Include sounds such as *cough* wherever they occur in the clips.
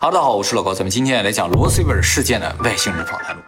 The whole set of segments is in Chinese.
哈喽，大家好，我是老高，咱们今天来讲罗斯威尔事件的外星人访谈录。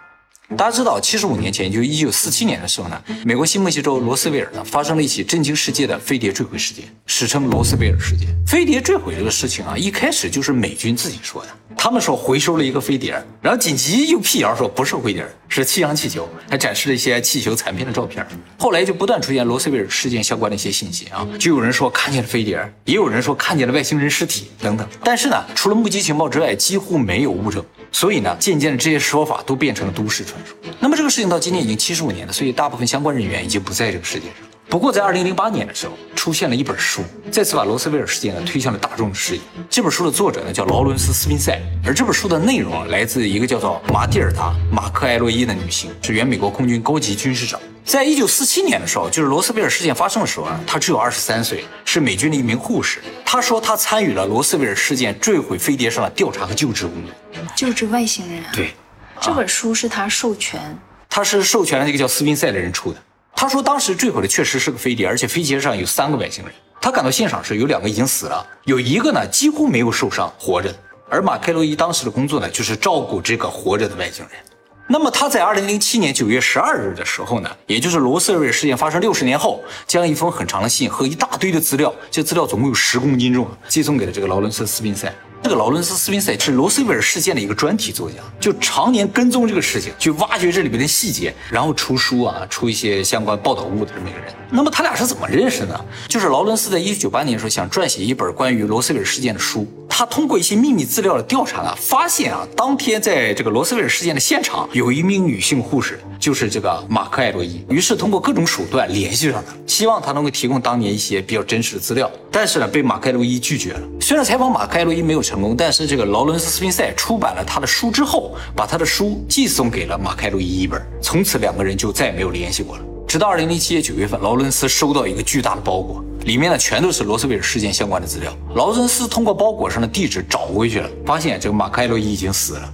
大家知道，七十五年前，就一九四七年的时候呢，美国新墨西哥州罗斯威尔呢发生了一起震惊世界的飞碟坠毁事件，史称罗斯威尔事件。飞碟坠毁这个事情啊，一开始就是美军自己说的，他们说回收了一个飞碟，然后紧急又辟谣说不是飞碟，是气象气球，还展示了一些气球残片的照片。后来就不断出现罗斯威尔事件相关的一些信息啊，就有人说看见了飞碟，也有人说看见了外星人尸体等等。但是呢，除了目击情报之外，几乎没有物证。所以呢，渐渐的这些说法都变成了都市传说。那么这个事情到今年已经七十五年了，所以大部分相关人员已经不在这个世界上。不过在二零零八年的时候，出现了一本书，再次把罗斯威尔事件呢推向了大众的视野。这本书的作者呢叫劳伦斯·斯宾塞，而这本书的内容来自一个叫做马蒂尔达·马克埃洛伊的女性，是原美国空军高级军事长。在一九四七年的时候，就是罗斯威尔事件发生的时候啊，她只有二十三岁，是美军的一名护士。她说她参与了罗斯威尔事件坠毁飞碟上的调查和救治工作。救治外星人啊？对，这本书是她授权，他是授权了一个叫斯宾塞的人出的。他说当时坠毁的确实是个飞碟，而且飞碟上有三个外星人。他赶到现场时，有两个已经死了，有一个呢几乎没有受伤，活着。而马凯洛伊当时的工作呢，就是照顾这个活着的外星人。那么他在二零零七年九月十二日的时候呢，也就是罗斯威尔事件发生六十年后，将一封很长的信和一大堆的资料，这资料总共有十公斤重，寄送给了这个劳伦斯·斯宾塞。这个劳伦斯·斯宾塞是罗斯威尔事件的一个专题作家，就常年跟踪这个事情，去挖掘这里面的细节，然后出书啊，出一些相关报道物的这么一个人。那么他俩是怎么认识的？就是劳伦斯在一九九八年的时候想撰写一本关于罗斯威尔事件的书，他通过一些秘密资料的调查呢，发现啊，当天在这个罗斯威尔事件的现场有一名女性护士，就是这个马克·艾洛伊。于是通过各种手段联系上他，希望他能够提供当年一些比较真实的资料。但是呢，被马克·艾洛伊拒绝了。虽然采访马克·艾洛伊没有成功，但是这个劳伦斯·斯宾塞出版了他的书之后，把他的书寄送给了马克·艾洛伊一本。从此两个人就再也没有联系过了。直到二零零七年九月份，劳伦斯收到一个巨大的包裹，里面呢全都是罗斯威尔事件相关的资料。劳伦斯通过包裹上的地址找回去了，发现这个马克·艾洛伊已经死了。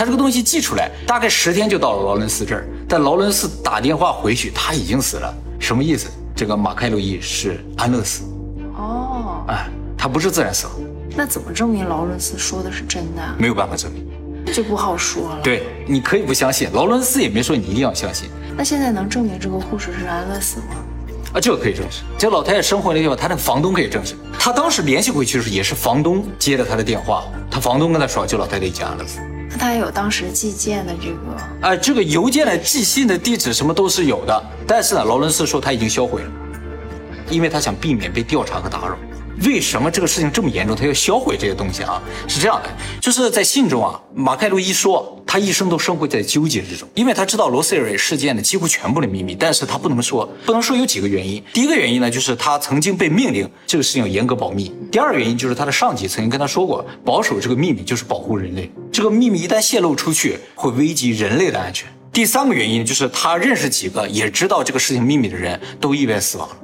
嗯，他这个东西寄出来，大概十天就到了劳伦斯这儿，但劳伦斯打电话回去，他已经死了。什么意思？这个马克·艾洛伊是安乐死。哦，哎，他不是自然死亡。那怎么证明劳伦斯说的是真的？没有办法证明，就不好说了。对，你可以不相信，劳伦斯也没说你一定要相信。那现在能证明这个护士是安乐死吗？啊，这个可以证实。这老太太生活的地方，她那个房东可以证实。她当时联系回去的时候，也是房东接了她的电话，她房东跟她说，这老太太已经安乐死。那他有当时寄件的这个？啊，这个邮件的寄信的地址什么都是有的，但是呢，劳伦斯说他已经销毁了，因为他想避免被调查和打扰。为什么这个事情这么严重？他要销毁这些东西啊？是这样的，就是在信中啊，马凯路一说他一生都生活在纠结之中，因为他知道罗斯威尔事件的几乎全部的秘密，但是他不能说，不能说有几个原因。第一个原因呢，就是他曾经被命令这个事情要严格保密；第二个原因就是他的上级曾经跟他说过，保守这个秘密就是保护人类，这个秘密一旦泄露出去会危及人类的安全。第三个原因就是他认识几个也知道这个事情秘密的人都意外死亡了。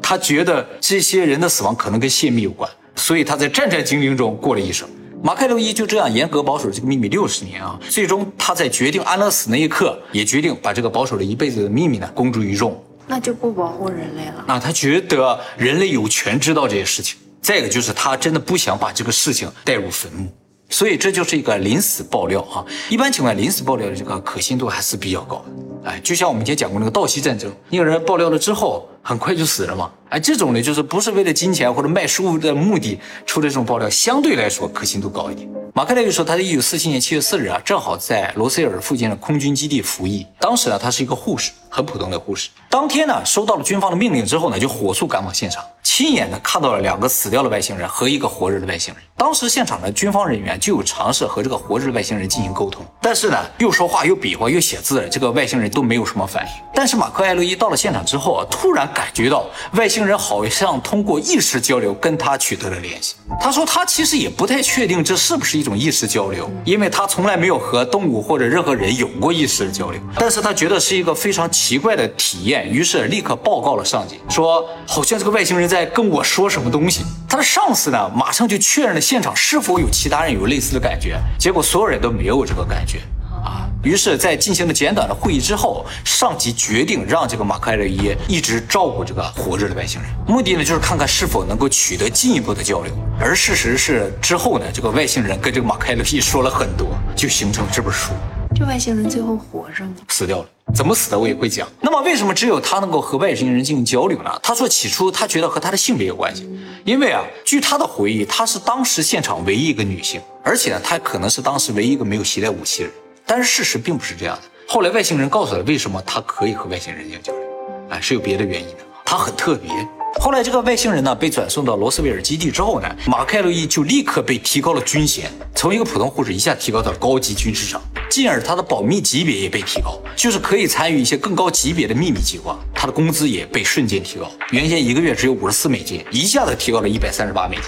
他觉得这些人的死亡可能跟泄密有关，所以他在战战兢兢中过了一生。马凯洛伊就这样严格保守这个秘密六十年啊，最终他在决定安乐死那一刻，也决定把这个保守了一辈子的秘密呢公诸于众。那就不保护人类了。那，他觉得人类有权知道这些事情。再一个就是他真的不想把这个事情带入坟墓，所以这就是一个临死爆料啊。一般情况下，临死爆料的这个可信度还是比较高的。哎，就像我们以前讲过那个道西战争，那个人爆料了之后，很快就死了嘛。哎，这种呢，就是不是为了金钱或者卖书的目的出的这种爆料，相对来说可信度高一点。马克雷就说，他在一九四七年七月四日啊，正好在罗塞尔附近的空军基地服役。当时呢，他是一个护士，很普通的护士。当天呢，收到了军方的命令之后呢，就火速赶往现场，亲眼的看到了两个死掉的外星人和一个活着的外星人。当时现场的军方人员就有尝试和这个活着的外星人进行沟通，但是呢，又说话又比划又写字，这个外星人都没有什么反应。但是马克艾洛伊到了现场之后啊，突然感觉到外星人好像通过意识交流跟他取得了联系。他说他其实也不太确定这是不是一种意识交流，因为他从来没有和动物或者任何人有过意识的交流。但是他觉得是一个非常奇怪的体验，于是立刻报告了上级，说好像这个外星人在跟我说什么东西。他的上司呢，马上就确认了现场是否有其他人有类似的感觉，结果所有人都没有这个感觉啊。于是，在进行了简短的会议之后，上级决定让这个马克艾勒伊一直照顾这个活着的外星人，目的呢就是看看是否能够取得进一步的交流。而事实是，之后呢，这个外星人跟这个马克艾勒伊说了很多，就形成了这本书。这外星人最后活着吗？死掉了，怎么死的我也会讲。那么为什么只有他能够和外星人进行交流呢？他说起初他觉得和他的性别有关系，因为啊，据他的回忆，他是当时现场唯一一个女性，而且呢，她可能是当时唯一一个没有携带武器的人。但是事实并不是这样的。后来外星人告诉他为什么他可以和外星人进行交流，哎，是有别的原因的，他很特别。后来，这个外星人呢被转送到罗斯威尔基地之后呢，马凯洛伊就立刻被提高了军衔，从一个普通护士一下提高到高级军事长，进而他的保密级别也被提高，就是可以参与一些更高级别的秘密计划。他的工资也被瞬间提高，原先一个月只有五十四美金，一下子提高了一百三十八美金。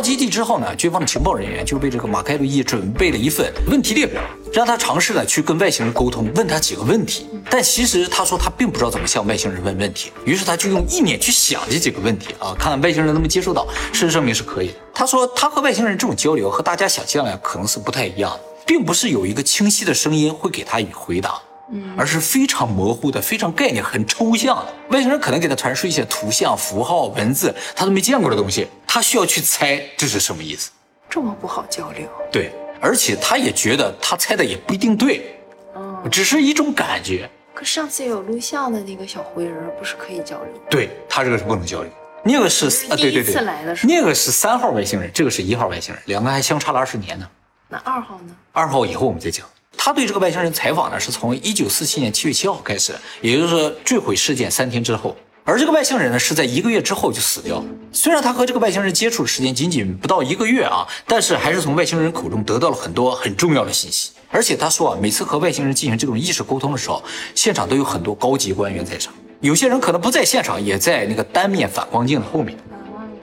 到基地之后呢，军方的情报人员就为这个马凯路易准备了一份问题列表，让他尝试呢去跟外星人沟通，问他几个问题。但其实他说他并不知道怎么向外星人问问题，于是他就用意念去想这几个问题啊，看看外星人能不能接受到。事实证明是可以的。他说他和外星人这种交流和大家想象的可能是不太一样的，并不是有一个清晰的声音会给他以回答。而是非常模糊的，非常概念很抽象的。外星人可能给他传输一些图像、符号、文字，他都没见过的东西，他需要去猜这是什么意思。这么不好交流？对，而且他也觉得他猜的也不一定对，只是一种感觉。可上次有录像的那个小灰人不是可以交流？对他这个是不能交流，那个是啊，对对对，那个是三号外星人，这个是一号外星人，两个还相差了二十年呢。那二号呢？二号以后我们再讲。他对这个外星人采访呢，是从一九四七年七月七号开始，也就是说坠毁事件三天之后。而这个外星人呢，是在一个月之后就死掉了。虽然他和这个外星人接触的时间仅仅不到一个月啊，但是还是从外星人口中得到了很多很重要的信息。而且他说啊，每次和外星人进行这种意识沟通的时候，现场都有很多高级官员在场，有些人可能不在现场，也在那个单面反光镜的后面。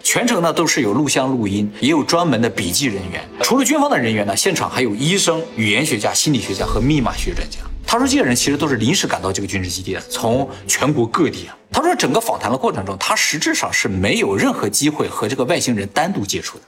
全程呢都是有录像录音，也有专门的笔记人员。除了军方的人员呢，现场还有医生、语言学家、心理学家和密码学专家。他说这些人其实都是临时赶到这个军事基地的，从全国各地啊。他说整个访谈的过程中，他实质上是没有任何机会和这个外星人单独接触的。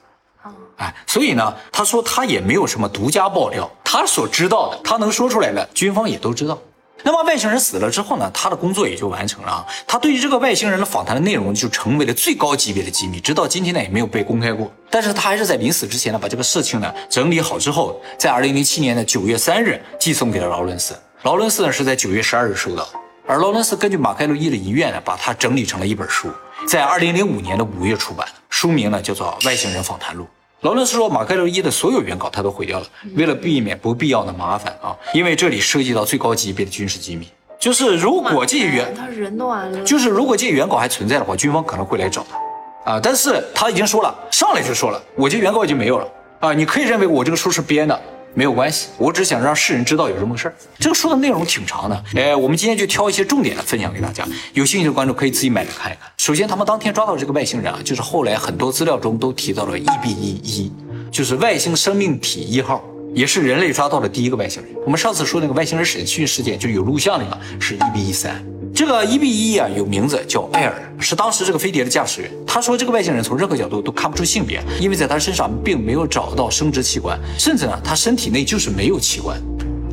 哎，所以呢，他说他也没有什么独家爆料，他所知道的，他能说出来的，军方也都知道。那么外星人死了之后呢，他的工作也就完成了啊。他对于这个外星人的访谈的内容就成为了最高级别的机密，直到今天呢也没有被公开过。但是他还是在临死之前呢，把这个事情呢整理好之后，在二零零七年的九月三日寄送给了劳伦斯。劳伦斯呢是在九月十二日收到，而劳伦斯根据马凯洛伊的遗愿呢，把它整理成了一本书，在二零零五年的五月出版，书名呢叫做《外星人访谈录》。劳伦斯说，马盖洛伊的所有原稿他都毁掉了，为了避免不必要的麻烦啊，因为这里涉及到最高级别的军事机密。就是如果这原他人都完了，就是如果这原稿还存在的话，军方可能会来找他啊。但是他已经说了，上来就说了，我这原稿已经没有了啊。你可以认为我这个书是编的。没有关系，我只想让世人知道有这么个事儿。这个书的内容挺长的，哎，我们今天就挑一些重点的分享给大家。有兴趣的观众可以自己买来看一看。首先，他们当天抓到这个外星人啊，就是后来很多资料中都提到了 EB 一一，就是外星生命体一号，也是人类抓到的第一个外星人。我们上次说那个外星人审讯事件就有录像那个是 EB 一三。这个一 B 一啊，有名字叫艾尔，是当时这个飞碟的驾驶员。他说，这个外星人从任何角度都看不出性别，因为在他身上并没有找到生殖器官，甚至呢，他身体内就是没有器官，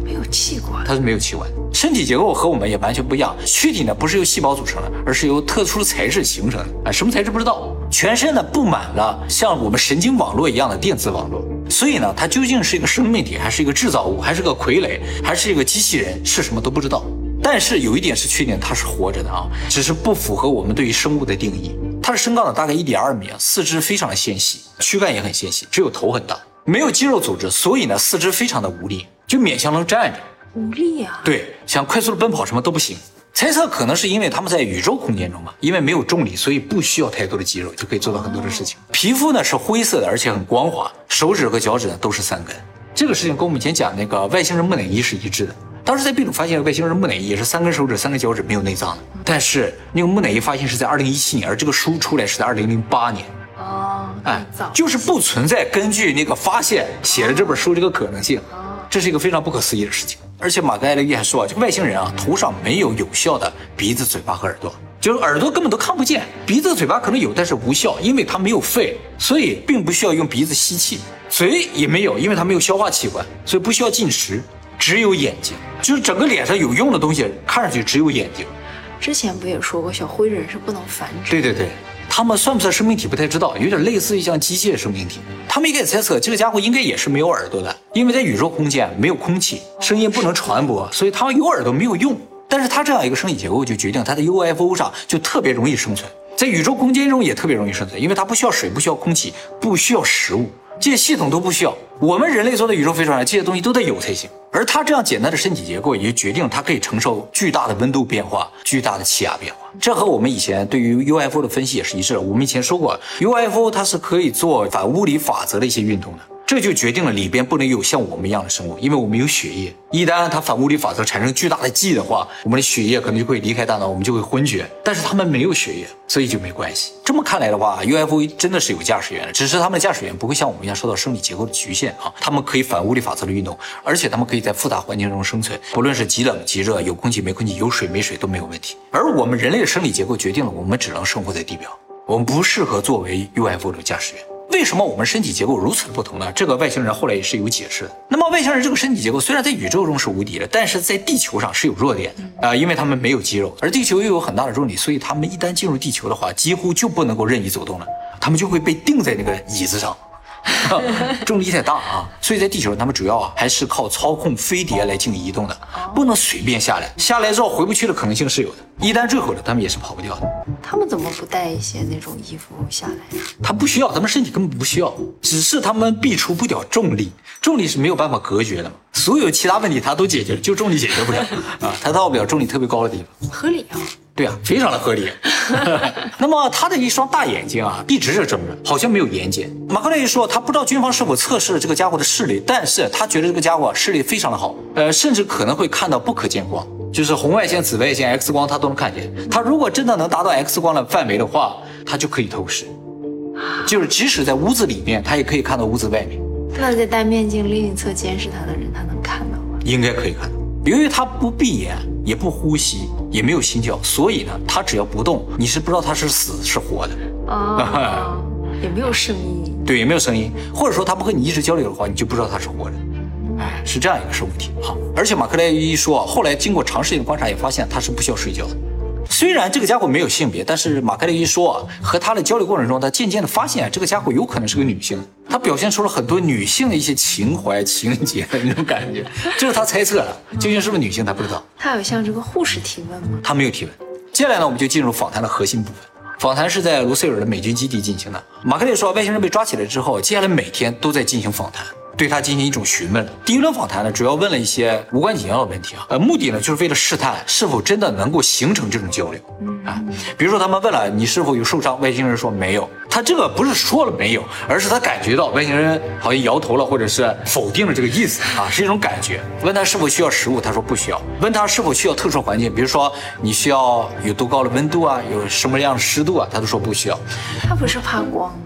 没有器官，他是没有器官，身体结构和我们也完全不一样。躯体呢，不是由细胞组成的，而是由特殊材质形成的。啊，什么材质不知道。全身呢布满了像我们神经网络一样的电子网络，所以呢，它究竟是一个生命体，还是一个制造物，还是个傀儡，还是一个机器人，是什么都不知道。但是有一点是确定，它是活着的啊，只是不符合我们对于生物的定义。它的身高呢大概一点二米啊，四肢非常的纤细，躯干也很纤细，只有头很大，没有肌肉组织，所以呢四肢非常的无力，就勉强能站着。无力啊？对，想快速的奔跑什么都不行。猜测可能是因为他们在宇宙空间中嘛，因为没有重力，所以不需要太多的肌肉就可以做到很多的事情。皮肤呢是灰色的，而且很光滑，手指和脚趾呢都是三根。这个事情跟我们以前讲那个外星人木乃伊是一致的。当时在秘鲁发现外星人木乃伊，也是三根手指、三根脚趾，没有内脏的。但是那个木乃伊发现是在二零一七年，而这个书出来是在二零零八年。哦，哎，就是不存在根据那个发现写了这本书这个可能性。这是一个非常不可思议的事情。而且马格艾利还说啊，这个外星人啊头上没有有效的鼻子、嘴巴和耳朵，就是耳朵根本都看不见，鼻子、嘴巴可能有，但是无效，因为它没有肺，所以并不需要用鼻子吸气。嘴也没有，因为它没有消化器官，所以不需要进食。只有眼睛，就是整个脸上有用的东西，看上去只有眼睛。之前不也说过，小灰人是不能繁殖？对对对，他们算不算生命体不太知道，有点类似于像机械生命体。他们也猜测这个家伙应该也是没有耳朵的，因为在宇宙空间没有空气，声音不能传播，所以他有耳朵没有用。但是他这样一个生理结构，就决定他在 UFO 上就特别容易生存，在宇宙空间中也特别容易生存，因为它不需要水，不需要空气，不需要食物。这些系统都不需要，我们人类做的宇宙飞船，这些东西都得有才行。而它这样简单的身体结构，也就决定它可以承受巨大的温度变化、巨大的气压变化。这和我们以前对于 UFO 的分析也是一致的。我们以前说过，UFO 它是可以做反物理法则的一些运动的。这就决定了里边不能有像我们一样的生物，因为我们有血液。一旦它反物理法则产生巨大的记的话，我们的血液可能就会离开大脑，我们就会昏厥。但是他们没有血液，所以就没关系。这么看来的话，UFO 真的是有驾驶员的，只是他们的驾驶员不会像我们一样受到生理结构的局限啊。他们可以反物理法则的运动，而且他们可以在复杂环境中生存，不论是极冷极热，有空气没空气，有水没水都没有问题。而我们人类的生理结构决定了我们只能生活在地表，我们不适合作为 UFO 的驾驶员。为什么我们身体结构如此不同呢？这个外星人后来也是有解释的。那么外星人这个身体结构虽然在宇宙中是无敌的，但是在地球上是有弱点的啊，因为他们没有肌肉，而地球又有很大的重力，所以他们一旦进入地球的话，几乎就不能够任意走动了，他们就会被钉在那个椅子上。*laughs* 重力太大啊，所以在地球上，他们主要啊还是靠操控飞碟来进行移动的，不能随便下来。下来之后回不去的可能性是有的，一旦坠毁了，他们也是跑不掉的。他们怎么不带一些那种衣服下来？他不需要，他们身体根本不需要，只是他们避除不了重力，重力是没有办法隔绝的嘛。所有其他问题他都解决了，就重力解决不了 *laughs* 啊，他到不了重力特别高的地方。合理啊。对啊，非常的合理。*laughs* 那么他的一双大眼睛啊，一直是睁着，好像没有眼睑。马克雷说，他不知道军方是否测试了这个家伙的视力，但是他觉得这个家伙视力非常的好，呃，甚至可能会看到不可见光，就是红外线、紫外线、X 光，他都能看见。他如果真的能达到 X 光的范围的话，他就可以透视，就是即使在屋子里面，他也可以看到屋子外面。那在戴面镜另一侧监视他的人，他能看到吗？应该可以看到。由于他不闭眼，也不呼吸，也没有心跳，所以呢，他只要不动，你是不知道他是死是活的啊，*laughs* 也没有声音，对，也没有声音，或者说他不和你一直交流的话，你就不知道他是活的，哎，是这样一个生物体好。而且马克莱一说，后来经过长时间的观察，也发现他是不需要睡觉的。虽然这个家伙没有性别，但是马克雷一说啊，和他的交流过程中，他渐渐的发现啊这个家伙有可能是个女性，他表现出了很多女性的一些情怀、情节的那种感觉，这是他猜测的，究竟是不是女性他不知道。他有向这个护士提问吗？他没有提问。接下来呢，我们就进入访谈的核心部分。访谈是在卢塞尔的美军基地进行的。马克雷说，外星人被抓起来之后，接下来每天都在进行访谈。对他进行一种询问。第一轮访谈呢，主要问了一些无关紧要的问题啊，呃，目的呢就是为了试探是否真的能够形成这种交流。啊，比如说他们问了你是否有受伤，外星人说没有。他这个不是说了没有，而是他感觉到外星人好像摇头了，或者是否定了这个意思啊，是一种感觉。问他是否需要食物，他说不需要。问他是否需要特殊环境，比如说你需要有多高的温度啊，有什么样的湿度啊，他都说不需要。他不是怕光吗？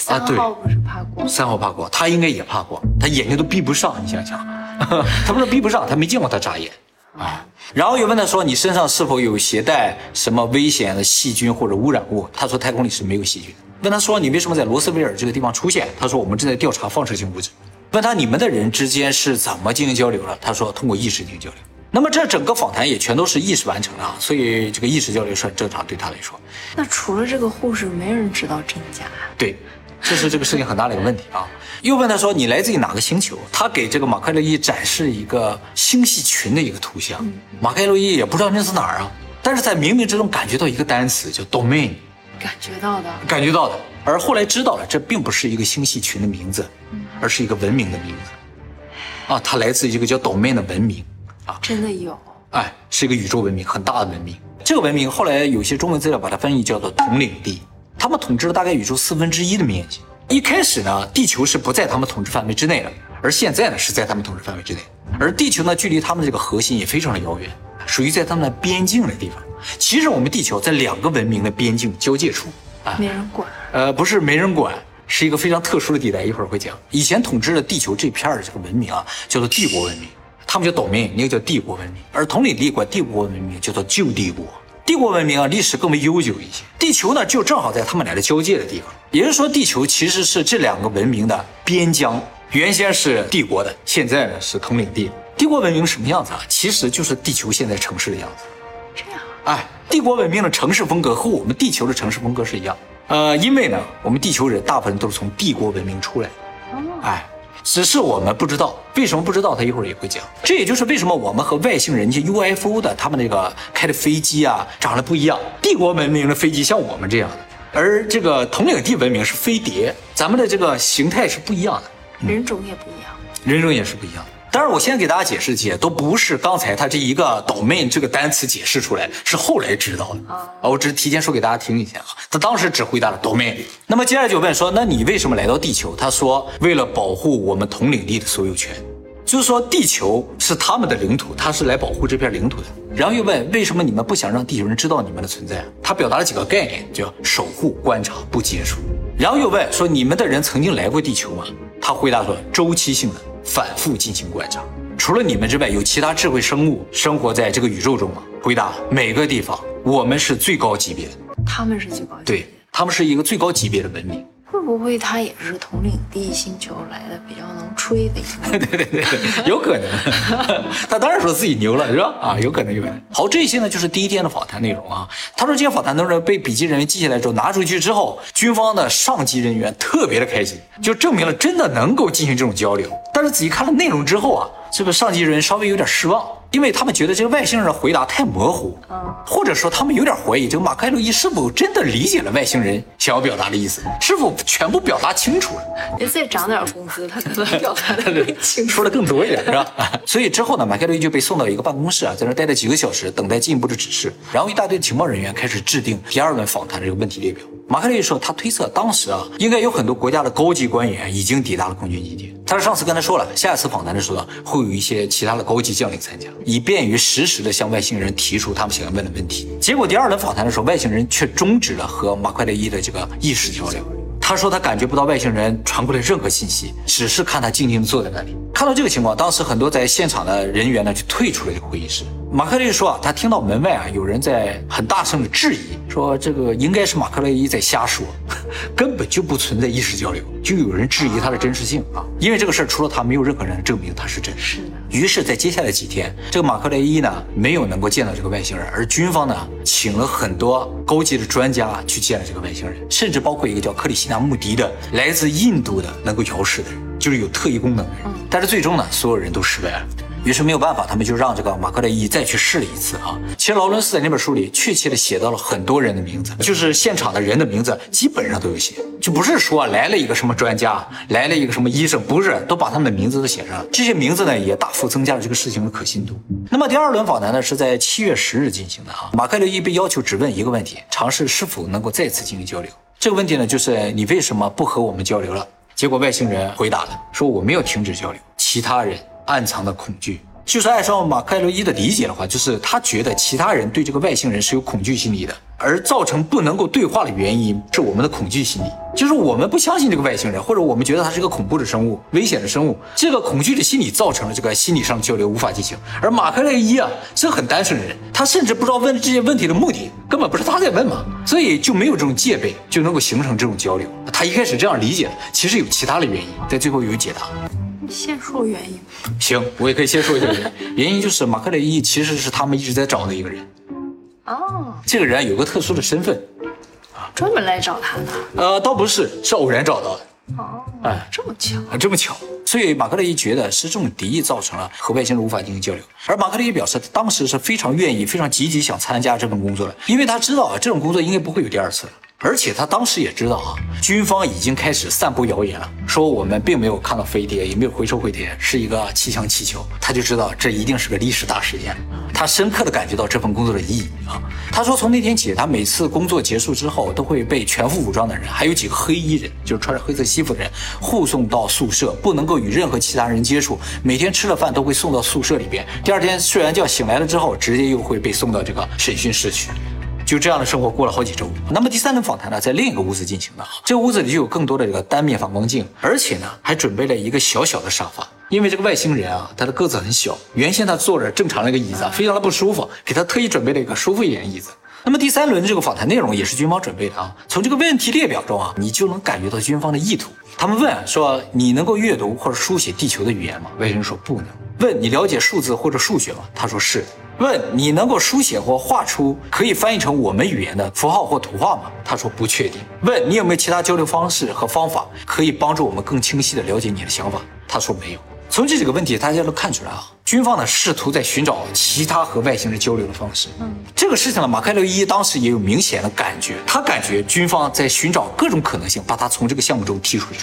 三号不是怕光，三号怕光，他应该也怕光，他眼睛都闭不上，你想想，*laughs* 他不是闭不上，他没见过他眨眼啊。然后又问他说，你身上是否有携带什么危险的细菌或者污染物？他说太空里是没有细菌。问他说你为什么在罗斯威尔这个地方出现？他说我们正在调查放射性物质。问他你们的人之间是怎么进行交流的？他说通过意识进行交流。那么这整个访谈也全都是意识完成的啊，所以这个意识交流是很正常对他来说。那除了这个护士，没人知道真假。对。这是这个事情很大的一个问题啊！又问他说：“你来自于哪个星球？”他给这个马克洛伊展示一个星系群的一个图像。马克洛伊也不知道那是哪儿啊，但是在冥冥之中感觉到一个单词叫 “domain”，感觉到的，感觉到的。而后来知道了，这并不是一个星系群的名字，而是一个文明的名字。啊，它来自于一个叫 “domain” 的文明。啊，真的有？哎，是一个宇宙文明，很大的文明。这个文明后来有些中文资料把它翻译叫做“统领地”。他们统治了大概宇宙四分之一的面积。一开始呢，地球是不在他们统治范围之内的，而现在呢，是在他们统治范围之内。而地球呢，距离他们这个核心也非常的遥远，属于在他们的边境的地方。其实我们地球在两个文明的边境交界处啊，没人管。呃，不是没人管，是一个非常特殊的地带，一会儿会讲。以前统治了地球这片儿这个文明啊，叫做帝国文明，他们叫岛民，那个叫帝国文明。而同理地管帝国文明叫做旧帝国。帝国文明啊，历史更为悠久一些。地球呢，就正好在他们俩的交界的地方，也就是说，地球其实是这两个文明的边疆。原先是帝国的，现在呢是统领地。帝国文明什么样子啊？其实就是地球现在城市的样子。这样，哎，帝国文明的城市风格和我们地球的城市风格是一样。呃，因为呢，我们地球人大部分都是从帝国文明出来的。哎，只是我们不知道，为什么不知道？他一会儿也会讲。这也就是为什么我们和外星人家 UFO 的他们那个开的飞机啊，长得不一样。帝国文明的飞机像我们这样的，而这个统领地文明是飞碟，咱们的这个形态是不一样的，人种也不一样。人种也是不一样的。当然，我现在给大家解释这些，都不是刚才他这一个 domain 这个单词解释出来，是后来知道的啊。我只是提前说给大家听一下啊。他当时只回答了 domain。那么接下来就问说，那你为什么来到地球？他说，为了保护我们同领地的所有权，就是说地球是他们的领土，他是来保护这片领土的。然后又问，为什么你们不想让地球人知道你们的存在？他表达了几个概念，叫守护、观察、不接触。然后又问说，你们的人曾经来过地球吗？他回答说，周期性的。反复进行观察，除了你们之外，有其他智慧生物生活在这个宇宙中吗？回答：每个地方，我们是最高级别的，他们是最高级别，对他们是一个最高级别的文明。会不会他也是统领地星球来的，比较能吹的？*laughs* 对对对对，有可能。*laughs* 他当然说自己牛了，是吧？啊，有可能有可能。好，这些呢就是第一天的访谈内容啊。他说这些访谈内容被笔记人员记下来之后拿出去之后，军方的上级人员特别的开心，就证明了真的能够进行这种交流。但是仔细看了内容之后啊，这个上级人员稍微有点失望。因为他们觉得这个外星人的回答太模糊，或者说他们有点怀疑这个马凯洛伊是否真的理解了外星人想要表达的意思，是否全部表达清楚了？你再涨点工资，他可能表达的更清楚，*laughs* 说的更多一点，是吧？*laughs* 所以之后呢，马凯洛伊就被送到一个办公室啊，在那待了几个小时，等待进一步的指示。然后一大堆情报人员开始制定第二轮访谈的这个问题列表。马克利说，他推测当时啊，应该有很多国家的高级官员已经抵达了空军基地。他的上司跟他说了，下一次访谈的时候呢，会有一些其他的高级将领参加，以便于实时的向外星人提出他们想要问的问题。结果第二轮访谈的时候，外星人却终止了和马奎雷伊的这个意识交流。他说他感觉不到外星人传过来任何信息，只是看他静静的坐在那里。看到这个情况，当时很多在现场的人员呢就退出了这个会议室。马克雷说啊，他听到门外啊有人在很大声的质疑，说这个应该是马克雷伊在瞎说，*laughs* 根本就不存在意识交流，就有人质疑他的真实性啊，因为这个事儿除了他，没有任何人证明他是真实的。于是，在接下来几天，这个马克雷伊呢没有能够见到这个外星人，而军方呢请了很多高级的专家去见了这个外星人，甚至包括一个叫克里希纳穆迪的来自印度的能够摇视的人，就是有特异功能的人。但是最终呢，所有人都失败了。于是没有办法，他们就让这个马克雷伊再去试了一次啊。其实劳伦斯在那本书里确切的写到了很多人的名字，就是现场的人的名字基本上都有写，就不是说来了一个什么专家，来了一个什么医生，不是，都把他们的名字都写上了。这些名字呢，也大幅增加了这个事情的可信度。那么第二轮访谈呢，是在七月十日进行的啊。马克雷伊被要求只问一个问题，尝试是否能够再次进行交流。这个问题呢，就是你为什么不和我们交流了？结果外星人回答了，说我没有停止交流，其他人暗藏的恐惧。就是按照马克洛伊的理解的话，就是他觉得其他人对这个外星人是有恐惧心理的，而造成不能够对话的原因是我们的恐惧心理，就是我们不相信这个外星人，或者我们觉得他是个恐怖的生物、危险的生物，这个恐惧的心理造成了这个心理上的交流无法进行。而马克洛伊啊是很单纯的人，他甚至不知道问这些问题的目的，根本不是他在问嘛，所以就没有这种戒备，就能够形成这种交流。他一开始这样理解，其实有其他的原因，在最后有解答。先说原因，行，我也可以先说一下原因。*laughs* 原因就是马克雷伊其实是他们一直在找的一个人。哦，这个人有个特殊的身份，专门来找他的。呃，倒不是，是偶然找到的。哦，哎，这么巧，这么巧。所以马克雷伊觉得是这种敌意造成了和外星人无法进行交流。而马克雷伊表示，他当时是非常愿意、非常积极想参加这份工作的，因为他知道啊，这种工作应该不会有第二次了。而且他当时也知道啊，军方已经开始散布谣言了，说我们并没有看到飞碟，也没有回收飞碟，是一个气象气球。他就知道这一定是个历史大事件。他深刻的感觉到这份工作的意义啊。他说从那天起，他每次工作结束之后，都会被全副武装的人，还有几个黑衣人，就是穿着黑色西服的人，护送到宿舍，不能够与任何其他人接触。每天吃了饭都会送到宿舍里边。第二天睡完觉醒来了之后，直接又会被送到这个审讯室去。就这样的生活过了好几周。那么第三轮访谈呢，在另一个屋子进行的。这个屋子里就有更多的这个单面反光镜，而且呢，还准备了一个小小的沙发。因为这个外星人啊，他的个子很小，原先他坐着正常的一个椅子，非常的不舒服，给他特意准备了一个舒服一点的椅子。那么第三轮这个访谈内容也是军方准备的啊。从这个问题列表中啊，你就能感觉到军方的意图。他们问说：“你能够阅读或者书写地球的语言吗？”外星人说：“不能。”问你了解数字或者数学吗？他说是。问你能够书写或画出可以翻译成我们语言的符号或图画吗？他说不确定。问你有没有其他交流方式和方法可以帮助我们更清晰地了解你的想法？他说没有。从这几个问题，大家都看出来啊，军方呢试图在寻找其他和外星人交流的方式。嗯，这个事情呢，马克洛伊当时也有明显的感觉，他感觉军方在寻找各种可能性，把他从这个项目中踢出去。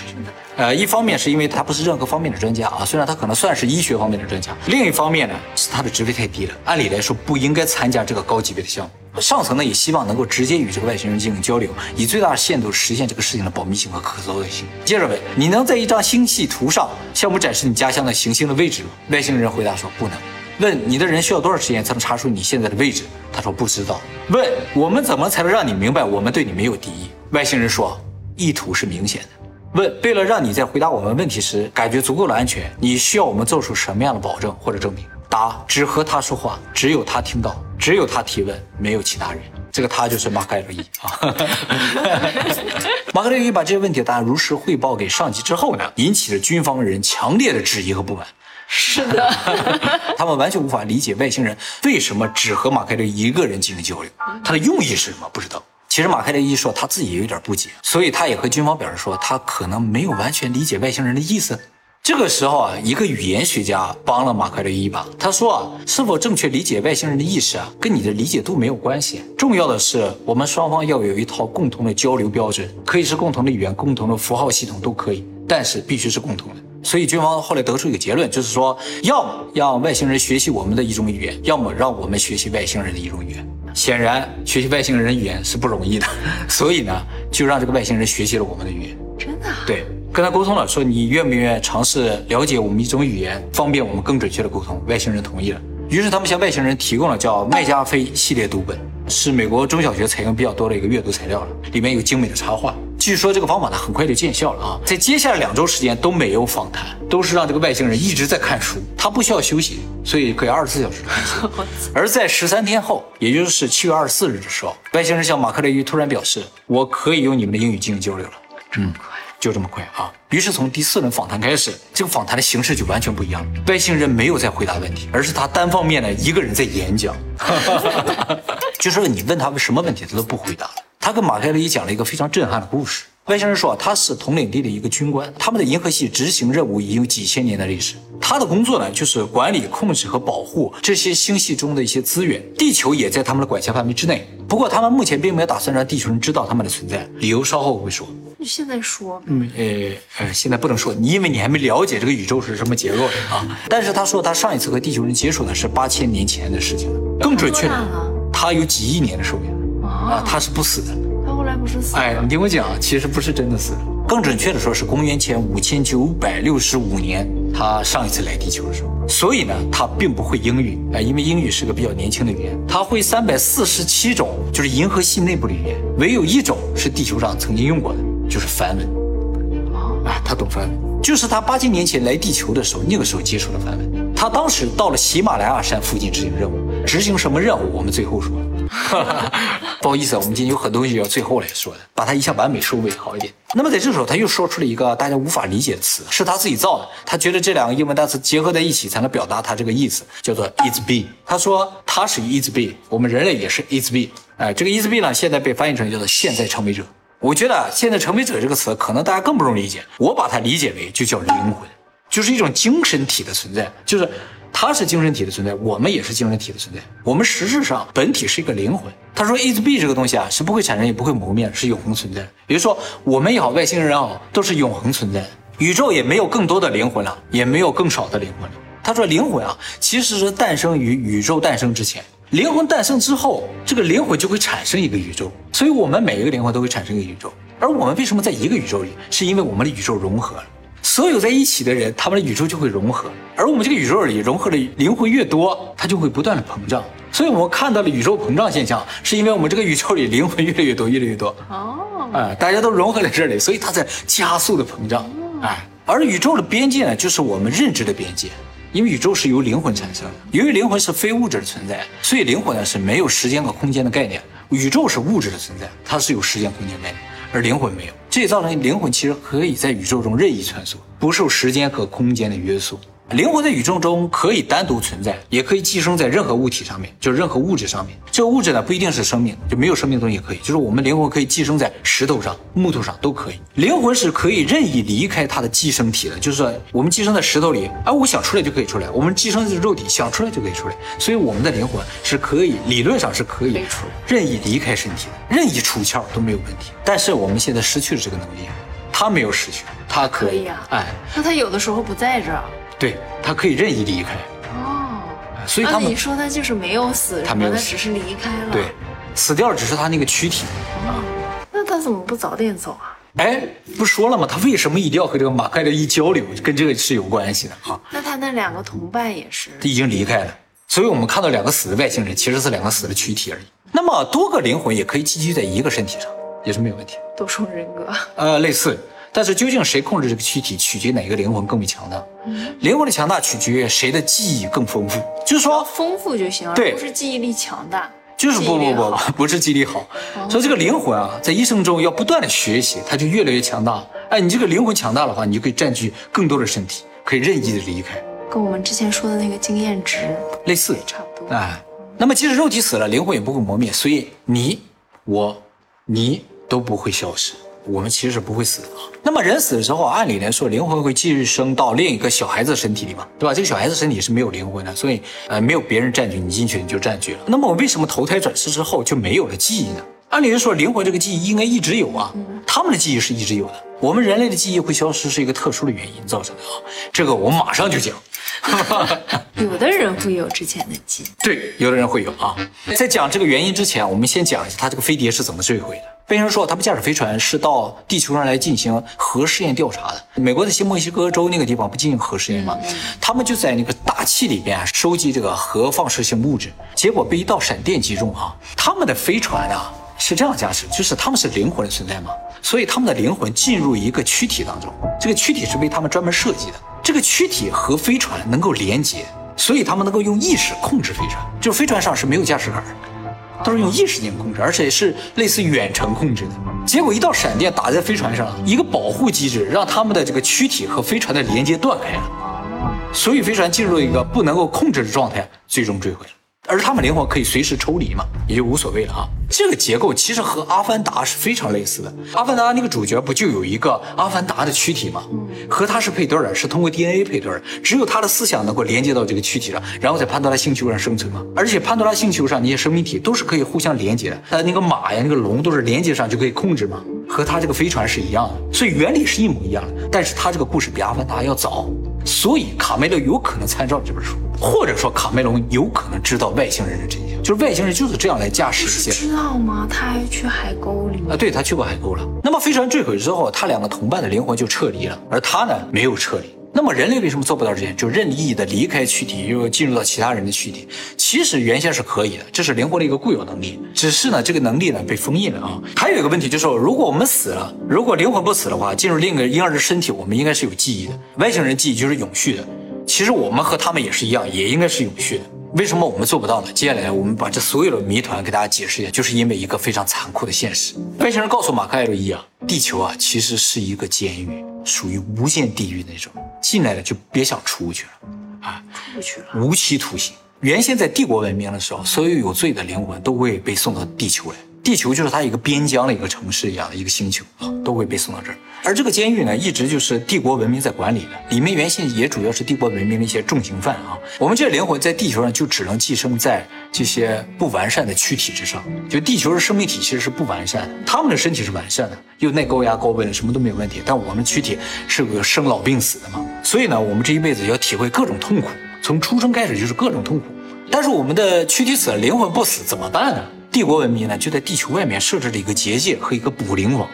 呃，一方面是因为他不是任何方面的专家啊，虽然他可能算是医学方面的专家；另一方面呢，是他的职位太低了，按理来说不应该参加这个高级别的项目。上层呢也希望能够直接与这个外星人进行交流，以最大限度实现这个事情的保密性和可操作性。接着问你能在一张星系图上向我们展示你家乡的行星的位置吗？外星人回答说不能。问你的人需要多少时间才能查出你现在的位置？他说不知道。问我们怎么才能让你明白我们对你没有敌意？外星人说意图是明显的。问为了让你在回答我们问题时感觉足够的安全，你需要我们做出什么样的保证或者证明？答只和他说话，只有他听到。只有他提问，没有其他人。这个他就是马凯洛伊啊。马凯洛伊把这些问题答案如实汇报给上级之后呢，引起了军方人强烈的质疑和不满。是的，*laughs* 他们完全无法理解外星人为什么只和马凯洛伊一个人进行交流，他的用意是什么？不知道。其实马凯洛伊说他自己也有点不解，所以他也和军方表示说，他可能没有完全理解外星人的意思。这个时候啊，一个语言学家帮了马克雷一把。他说啊，是否正确理解外星人的意识啊，跟你的理解度没有关系。重要的是，我们双方要有一套共同的交流标准，可以是共同的语言、共同的符号系统都可以，但是必须是共同的。所以军方后来得出一个结论，就是说，要么让外星人学习我们的一种语言，要么让我们学习外星人的一种语言。显然，学习外星人语言是不容易的，所以呢，就让这个外星人学习了我们的语言。真的？对。跟他沟通了，说你愿不愿意尝试了解我们一种语言，方便我们更准确的沟通。外星人同意了，于是他们向外星人提供了叫麦加菲系列读本，是美国中小学采用比较多的一个阅读材料了，里面有精美的插画。据说这个方法呢很快就见效了啊，在接下来两周时间都没有访谈，都是让这个外星人一直在看书，他不需要休息，所以可以二十四小时看书。而在十三天后，也就是七月二十四日的时候，外星人向马克雷伊突然表示，我可以用你们的英语进行交流了。嗯。就这么快啊！于是从第四轮访谈开始，这个访谈的形式就完全不一样了。外星人没有在回答问题，而是他单方面的一个人在演讲。*laughs* 就是你问他们什么问题，他都不回答。他跟马凯洛伊讲了一个非常震撼的故事。外星人说他是统领地的一个军官，他们的银河系执行任务已经有几千年的历史。他的工作呢，就是管理、控制和保护这些星系中的一些资源。地球也在他们的管辖范围之内。不过他们目前并没有打算让地球人知道他们的存在，理由稍后会说。你现在说，嗯，呃，呃，现在不能说，你因为你还没了解这个宇宙是什么结构的啊。但是他说他上一次和地球人接触呢是八千年前的事情了，更准确的，他有几亿年的寿命啊，他是不死的。他后来不是死？哎，你听我讲，其实不是真的死了，更准确的说是公元前五千九百六十五年，他上一次来地球的时候。所以呢，他并不会英语啊，因为英语是个比较年轻的语言。他会三百四十七种，就是银河系内部的语言，唯有一种是地球上曾经用过的。就是梵文，啊，他懂梵文，就是他八千年前来地球的时候，那个时候接触的梵文。他当时到了喜马拉雅山附近执行任务，执行什么任务？我们最后说。*laughs* 不好意思啊，我们今天有很多东西要最后来说的，把它一下完美收尾好一点。那么在这时候，他又说出了一个大家无法理解的词，是他自己造的。他觉得这两个英文单词结合在一起才能表达他这个意思，叫做 is be。他说他是 is be，我们人类也是 is be。哎，这个 is be 呢，现在被翻译成叫做现在成为者。我觉得现在“成为者”这个词，可能大家更不容易理解。我把它理解为就叫灵魂，就是一种精神体的存在。就是它是精神体的存在，我们也是精神体的存在。我们实质上本体是一个灵魂。他说 “is b” 这个东西啊，是不会产生也不会磨灭，是永恒存在。比如说我们也好，外星人也好，都是永恒存在。宇宙也没有更多的灵魂了，也没有更少的灵魂了。他说，灵魂啊，其实是诞生于宇宙诞生之前。”灵魂诞生之后，这个灵魂就会产生一个宇宙，所以我们每一个灵魂都会产生一个宇宙。而我们为什么在一个宇宙里？是因为我们的宇宙融合了，所有在一起的人，他们的宇宙就会融合。而我们这个宇宙里融合的灵魂越多，它就会不断的膨胀。所以我们看到了宇宙膨胀现象，是因为我们这个宇宙里灵魂越来越多，越来越多。哦，哎，大家都融合在这里，所以它在加速的膨胀。哎，而宇宙的边界呢，就是我们认知的边界。因为宇宙是由灵魂产生的，由于灵魂是非物质的存在，所以灵魂呢是没有时间和空间的概念。宇宙是物质的存在，它是有时间空间概念，而灵魂没有，这也造成灵魂其实可以在宇宙中任意穿梭，不受时间和空间的约束。灵魂在宇宙中可以单独存在，也可以寄生在任何物体上面，就是任何物质上面。这个物质呢不一定是生命，就没有生命的东西也可以，就是我们灵魂可以寄生在石头上、木头上都可以。灵魂是可以任意离开它的寄生体的，就是说我们寄生在石头里，哎，我想出来就可以出来；我们寄生在肉体，想出来就可以出来。所以我们的灵魂是可以，理论上是可以飞出任意离开身体的，任意出窍都没有问题。但是我们现在失去了这个能力，他没有失去，他可以，可以啊哎，那他有的时候不在这儿。对他可以任意离开，哦，所以他们那你说他就是没有死，他没有死他只是离开了。对，死掉只是他那个躯体啊。那他怎么不早点走啊？哎，不说了吗？他为什么一定要和这个马盖勒一交流，跟这个是有关系的啊？那他那两个同伴也是。他已经离开了，所以我们看到两个死的外星人，其实是两个死的躯体而已。那么多个灵魂也可以寄居在一个身体上，也是没有问题。多重人格，呃，类似，但是究竟谁控制这个躯体，取决于哪个灵魂更为强大。灵魂的强大取决于谁的记忆更丰富。就是说，丰富就行，了对不是记忆力强大。就是不不不，不是记忆力好，所以这个灵魂啊，在一生中要不断的学习，它就越来越强大。哎，你这个灵魂强大的话，你就可以占据更多的身体，可以任意的离开，跟我们之前说的那个经验值类似。差不多。哎，那么即使肉体死了，灵魂也不会磨灭，所以你、我、你都不会消失，我们其实是不会死的。那么人死的时候，按理来说，灵魂会寄生到另一个小孩子身体里嘛，对吧？这个小孩子身体是没有灵魂的，所以呃，没有别人占据，你进去你就占据了。那么我为什么投胎转世之后就没有了记忆呢？按理来说，灵魂这个记忆应该一直有啊，他们的记忆是一直有的。我们人类的记忆会消失，是一个特殊的原因造成的啊。这个我马上就讲。*laughs* 有的人会有之前的记忆，对，有的人会有啊。在讲这个原因之前，我们先讲一下他这个飞碟是怎么坠毁的。飞行说，他们驾驶飞船是到地球上来进行核试验调查的。美国的新墨西哥州那个地方不进行核试验吗？他们就在那个大气里边啊收集这个核放射性物质，结果被一道闪电击中啊。他们的飞船啊是这样驾驶，就是他们是灵魂的存在嘛，所以他们的灵魂进入一个躯体当中，这个躯体是为他们专门设计的。这个躯体和飞船能够连接，所以他们能够用意识控制飞船，就是飞船上是没有驾驶杆。都是用意识进行控制，而且是类似远程控制的。结果一道闪电打在飞船上，一个保护机制让他们的这个躯体和飞船的连接断开了，所以飞船进入了一个不能够控制的状态，最终坠毁了。而他们灵魂可以随时抽离嘛，也就无所谓了啊。这个结构其实和《阿凡达》是非常类似的。《阿凡达》那个主角不就有一个阿凡达的躯体吗？和他是配对的，是通过 DNA 配对儿，只有他的思想能够连接到这个躯体上，然后在潘多拉星球上生存嘛。而且潘多拉星球上那些生命体都是可以互相连接的，它那个马呀、那个龙都是连接上就可以控制嘛，和他这个飞船是一样的，所以原理是一模一样的。但是他这个故事比《阿凡达》要早。所以卡梅隆有可能参照这本书，或者说卡梅隆有可能知道外星人的真相，就是外星人就是这样来驾驶一些。知道吗？他还去海沟里啊，对他去过海沟了。那么飞船坠毁之后，他两个同伴的灵魂就撤离了，而他呢没有撤离。那么人类为什么做不到这点？就任意的离开躯体，又进入到其他人的躯体？其实原先是可以的，这是灵魂的一个固有能力。只是呢，这个能力呢被封印了啊。还有一个问题就是，如果我们死了，如果灵魂不死的话，进入另一个婴儿的身体，我们应该是有记忆的。外星人记忆就是永续的。其实我们和他们也是一样，也应该是永续的。为什么我们做不到呢？接下来我们把这所有的谜团给大家解释一下，就是因为一个非常残酷的现实。外星人告诉马克艾洛伊啊，地球啊其实是一个监狱，属于无间地狱那种，进来了就别想出去了，啊，出不去了。无期徒刑。原先在帝国文明的时候，所有有罪的灵魂都会被送到地球来，地球就是它一个边疆的一个城市一样的一个星球啊，都会被送到这儿。而这个监狱呢，一直就是帝国文明在管理的，里面原先也主要是帝国文明的一些重刑犯啊。我们这些灵魂在地球上就只能寄生在这些不完善的躯体之上，就地球的生命体其实是不完善的，他们的身体是完善的，又耐高压高温，什么都没有问题。但我们躯体是个生老病死的嘛，所以呢，我们这一辈子要体会各种痛苦，从出生开始就是各种痛苦。但是我们的躯体死了，灵魂不死怎么办呢？帝国文明呢，就在地球外面设置了一个结界和一个捕灵网。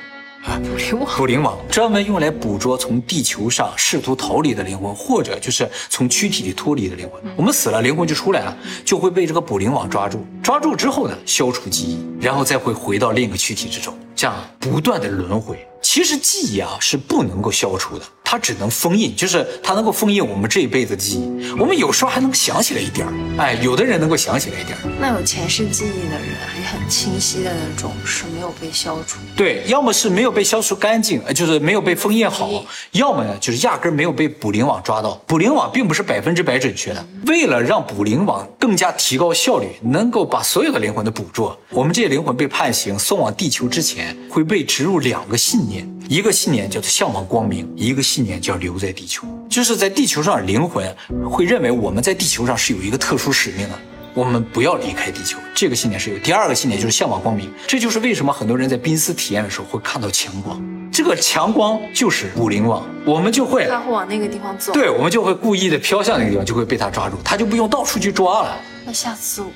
捕灵网捕灵网专门用来捕捉从地球上试图逃离的灵魂，或者就是从躯体里脱离的灵魂。我们死了，灵魂就出来了，就会被这个捕灵网抓住。抓住之后呢，消除记忆，然后再会回到另一个躯体之中，这样不断的轮回。其实记忆啊是不能够消除的，它它只能封印，就是它能够封印我们这一辈子的记忆。我们有时候还能想起来一点儿，哎，有的人能够想起来一点儿。那有前世记忆的人，还很清晰的那种是没有被消除。对，要么是没有被消除干净，呃就是没有被封印好；要么呢，就是压根儿没有被捕灵网抓到。捕灵网并不是百分之百准确的，为了让捕灵网更加提高效率，能够把所有的灵魂都捕捉，我们这些灵魂被判刑送往地球之前，会被植入两个信念，一个信念叫做向往光明，一个信念叫留在地球。就是在地球上灵魂会认为我们在地球上是有一个特殊使命的。我们不要离开地球，这个信念是有。第二个信念就是向往光明，这就是为什么很多人在濒死体验的时候会看到强光，这个强光就是五灵网，我们就会他会往那个地方走。对，我们就会故意的飘向那个地方，就会被他抓住，他就不用到处去抓了。那下次我，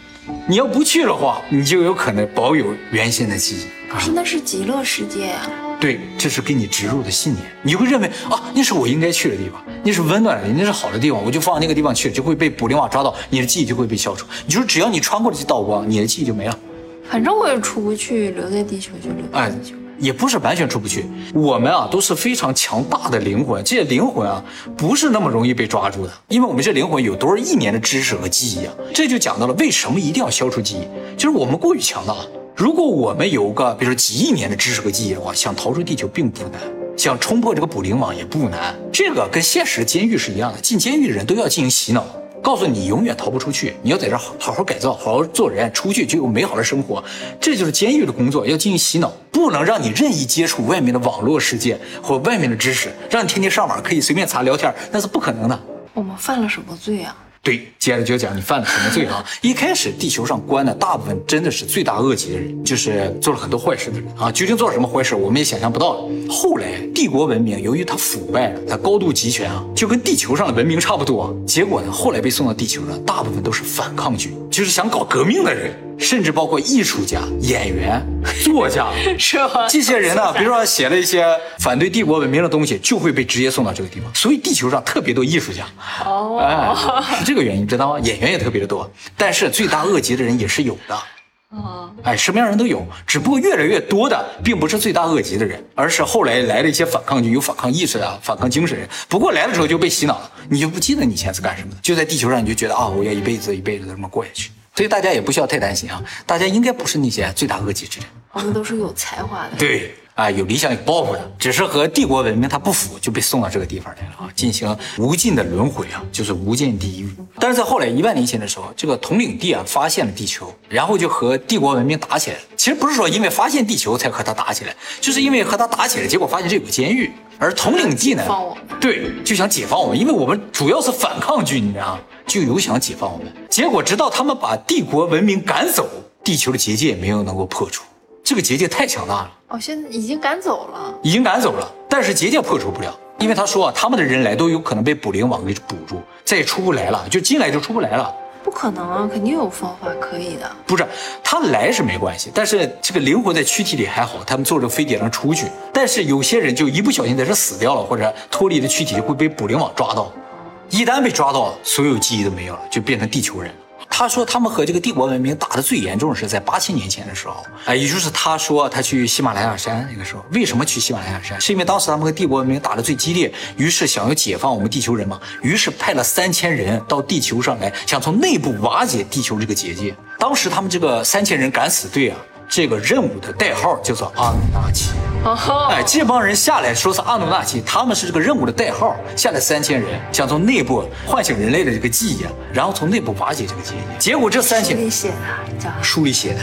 你要不去的话，你就有可能保有原先的记忆。可是那是极乐世界呀、对，这是给你植入的信念，你会认为啊，那是我应该去的地方，那是温暖的，那是好的地方，我就放那个地方去，就会被捕灵网抓到，你的记忆就会被消除。你就是只要你穿过了这道光，你的记忆就没了。反正我也出不去，留在地球就留在哎地球。，也不是完全出不去。我们啊都是非常强大的灵魂，这些灵魂啊不是那么容易被抓住的，因为我们这灵魂有多少亿年的知识和记忆啊。这就讲到了为什么一定要消除记忆，就是我们过于强大。如果我们有个比如说几亿年的知识和记忆的话，想逃出地球并不难。想冲破这个捕灵网也不难，这个跟现实监狱是一样的，进监狱的人都要进行洗脑，告诉你永远逃不出去，你要在这好好改造，好好做人，出去就有美好的生活。这就是监狱的工作，要进行洗脑，不能让你任意接触外面的网络世界或外面的知识，让你天天上网可以随便查聊天，那是不可能的。我们犯了什么罪啊？对，接着就讲你犯了什么罪啊？一开始地球上关的大部分真的是罪大恶极的人，就是做了很多坏事的人啊。究竟做了什么坏事，我们也想象不到。后来帝国文明由于它腐败了，它高度集权啊，就跟地球上的文明差不多。结果呢，后来被送到地球的大部分都是反抗军，就是想搞革命的人，甚至包括艺术家、演员、作家，*laughs* 是吧这些人呢，*laughs* 比如说写了一些反对帝国文明的东西，就会被直接送到这个地方。所以地球上特别多艺术家，哦哎，是这个原因，知道吗？演员也特别的多，但是罪大恶极的人也是有的。哦，哎，什么样人都有，只不过越来越多的并不是罪大恶极的人，而是后来来了一些反抗军，有反抗意识啊、反抗精神人。不过来的时候就被洗脑了，你就不记得你以前是干什么的，就在地球上你就觉得啊，我要一辈子一辈子的这么过下去。所以大家也不需要太担心啊，大家应该不是那些罪大恶极之人。我们都是有才华的。对，啊，有理想有抱负的，只是和帝国文明它不符，就被送到这个地方来了啊，进行无尽的轮回啊，就是无间地狱。但是在后来一万年前的时候，这个统领地啊发现了地球，然后就和帝国文明打起来了。其实不是说因为发现地球才和他打起来，就是因为和他打起来，结果发现这有个监狱，而统领地呢对，就想解放我们，因为我们主要是反抗军，你知道吗？就有想解放我们。结果直到他们把帝国文明赶走，地球的结界也没有能够破除。这个结界太强大了，哦，现在已经赶走了。已经赶走了，但是结界破除不了，因为他说啊，他们的人来都有可能被捕灵网给捕住，再也出不来了，就进来就出不来了。不可能啊，肯定有方法可以的。不是，他来是没关系，但是这个灵魂在躯体里还好，他们坐着飞碟能出去。但是有些人就一不小心在这死掉了，或者脱离了躯体，就会被捕灵网抓到。一旦被抓到，所有记忆都没有了，就变成地球人。他说他们和这个帝国文明打的最严重是在八千年前的时候，哎，也就是他说他去喜马拉雅山那个时候，为什么去喜马拉雅山？是因为当时他们和帝国文明打得最激烈，于是想要解放我们地球人嘛，于是派了三千人到地球上来，想从内部瓦解地球这个结界。当时他们这个三千人敢死队啊，这个任务的代号叫做阿努纳奇。哦，哎，这帮人下来说是阿努纳奇，他们是这个任务的代号，下来三千人，想从内部唤醒人类的这个记忆，啊然后从内部瓦解这个记忆。结果这三千书里写的叫书里写的，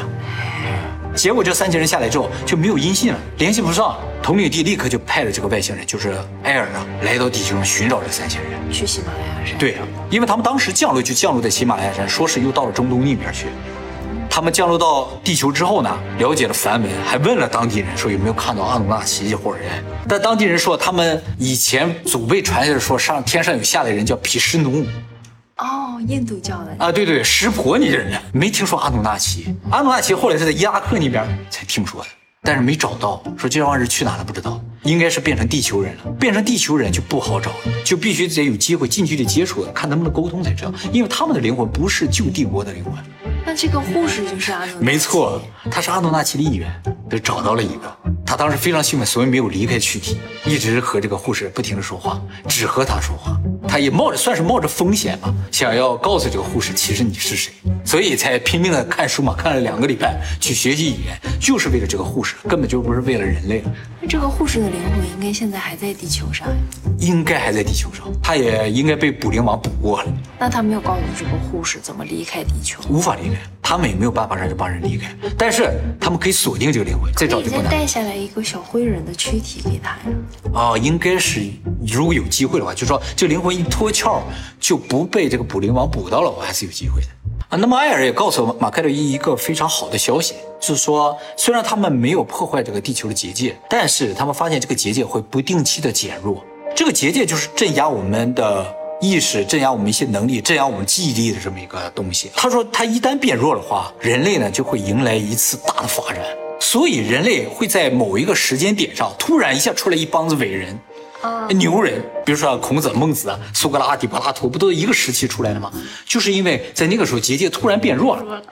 结果这三千人下来之后就没有音信了，联系不上。统领地立刻就派了这个外星人，就是埃尔啊，来到地球上寻找这三千人。去喜马拉雅山。对啊，因为他们当时降落就降落在喜马拉雅山，说是又到了中东那边去。他们降落到地球之后呢，了解了梵文，还问了当地人说有没有看到阿努纳奇这伙人。但当地人说他们以前祖辈传下来说上天上有下来人叫毗湿奴哦，印度教的。啊，对对，湿婆你这人没听说阿努纳奇。阿努纳奇后来是在伊拉克那边才听说的，但是没找到，说这帮人去哪了不知道，应该是变成地球人了。变成地球人就不好找了，就必须得有机会近距离接触，看能不能沟通才知道，因为他们的灵魂不是旧帝国的灵魂。那这个护士就是阿诺。没错，他是阿诺纳奇的一员，就找到了一个，他他当时非常兴奋，所以没有离开躯体，一直和这个护士不停的说话，只和他说话。他也冒着算是冒着风险吧，想要告诉这个护士，其实你是谁，所以才拼命的看书嘛，看了两个礼拜去学习语言，就是为了这个护士，根本就不是为了人类。那这个护士的灵魂应该现在还在地球上呀？应该还在地球上，他也应该被捕灵王捕过了。那他没有告诉这个护士怎么离开地球？无法离开，他们也没有办法让这帮人离开，但是他们可以锁定这个灵魂，再找就不难。带下来一个小灰人的躯体给他呀？哦，应该是，如果有机会的话，就说这灵魂一脱壳就不被这个捕灵王捕到了，我还是有机会的啊。那么艾尔也告诉马凯洛伊一个非常好的消息，就是说虽然他们没有破坏这个地球的结界，但是他们发现这个结界会不定期的减弱。这个结界就是镇压我们的意识、镇压我们一些能力、镇压我们记忆力的这么一个东西。他说，它一旦变弱的话，人类呢就会迎来一次大的发展，所以人类会在某一个时间点上突然一下出来一帮子伟人。牛人，比如说孔子、孟子啊、苏格拉底、柏拉图，不都一个时期出来的吗？就是因为在那个时候结界突然变弱了，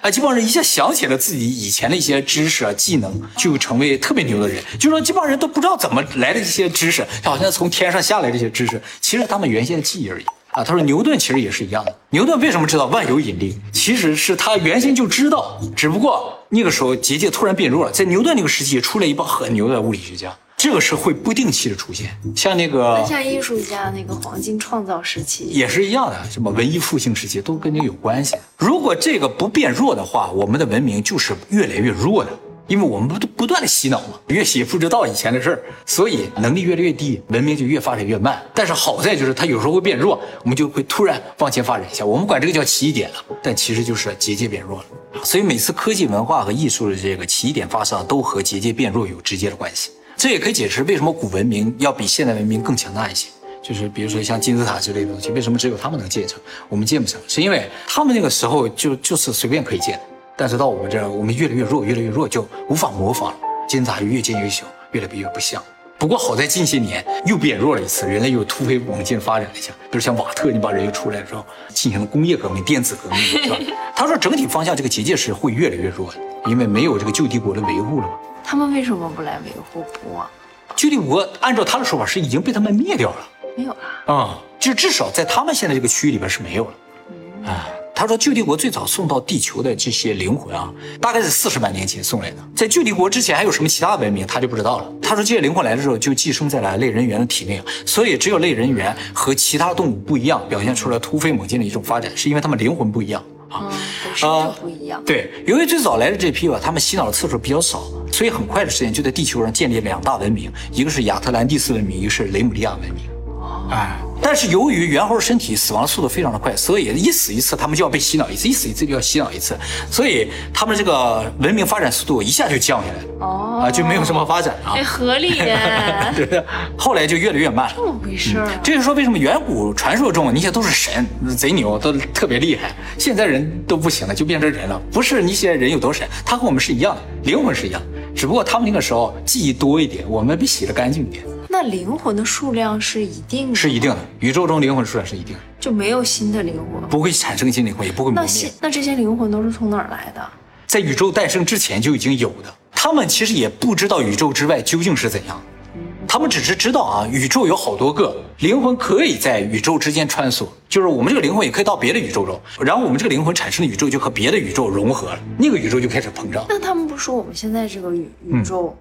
啊，这帮人一下想起了自己以前的一些知识啊、技能，就成为特别牛的人。就说这帮人都不知道怎么来的这些知识，好像从天上下来这些知识，其实他们原先的记忆而已啊。他说牛顿其实也是一样的，牛顿为什么知道万有引力？其实是他原先就知道，只不过那个时候结界突然变弱了，在牛顿那个时期出来一帮很牛的物理学家。这个是会不定期的出现，像那个像艺术家那个黄金创造时期也是一样的，什么文艺复兴时期都跟这个有关系。如果这个不变弱的话，我们的文明就是越来越弱的，因为我们不不断的洗脑嘛，越洗不知道以前的事儿，所以能力越来越低，文明就越发展越慢。但是好在就是它有时候会变弱，我们就会突然往前发展一下，我们管这个叫起点了，但其实就是结界变弱了。所以每次科技文化和艺术的这个起点发生，都和结界变弱有直接的关系。这也可以解释为什么古文明要比现代文明更强大一些，就是比如说像金字塔之类的东西，为什么只有他们能建成，我们建不成？是因为他们那个时候就就是随便可以建，但是到我们这儿，我们越来越弱，越来越弱，就无法模仿了。金字塔越建越小，越来越不像。不过好在近些年又变弱了一次，人类又突飞猛进发展了一下。比如像瓦特，你把人又出来的时候，进行了工业革命、电子革命，是吧？他说整体方向这个结界是会越来越弱的，因为没有这个旧帝国的维护了嘛。他们为什么不来维护国啊？旧帝国按照他的说法是已经被他们灭掉了，没有了啊，就至少在他们现在这个区域里边是没有了。啊，他说旧帝国最早送到地球的这些灵魂啊，大概是四十万年前送来的。在旧帝国之前还有什么其他文明，他就不知道了。他说这些灵魂来的时候就寄生在了类人猿的体内，所以只有类人猿和其他动物不一样，表现出了突飞猛进的一种发展，是因为他们灵魂不一样。啊，啊，不一样。对，由于最早来的这批吧，他们洗脑的次数比较少，所以很快的时间就在地球上建立两大文明，一个是亚特兰蒂斯文明，一个是雷姆利亚文明。哎，但是由于猿猴身体死亡速度非常的快，所以一死一次，他们就要被洗脑一次，一死一次就要洗脑一次，所以他们这个文明发展速度一下就降下来了。哦，啊，就没有什么发展啊。哎，合理耶。*laughs* 对，后来就越来越慢。这么回事儿。这就是说，为什么远古传说中那些都是神，贼牛，都特别厉害，现在人都不行了，就变成人了。不是那些人有多神，他和我们是一样的，灵魂是一样，只不过他们那个时候记忆多一点，我们比洗的干净一点。那灵魂的数量是一定的，是一定的。宇宙中灵魂数量是一定的，就没有新的灵魂，不会产生新灵魂，也不会磨灭。那这些灵魂都是从哪儿来的？在宇宙诞生之前就已经有的。他们其实也不知道宇宙之外究竟是怎样，他们只是知道啊，宇宙有好多个灵魂可以在宇宙之间穿梭，就是我们这个灵魂也可以到别的宇宙中，然后我们这个灵魂产生的宇宙就和别的宇宙融合了，那个宇宙就开始膨胀。那他们不说我们现在这个宇宇宙？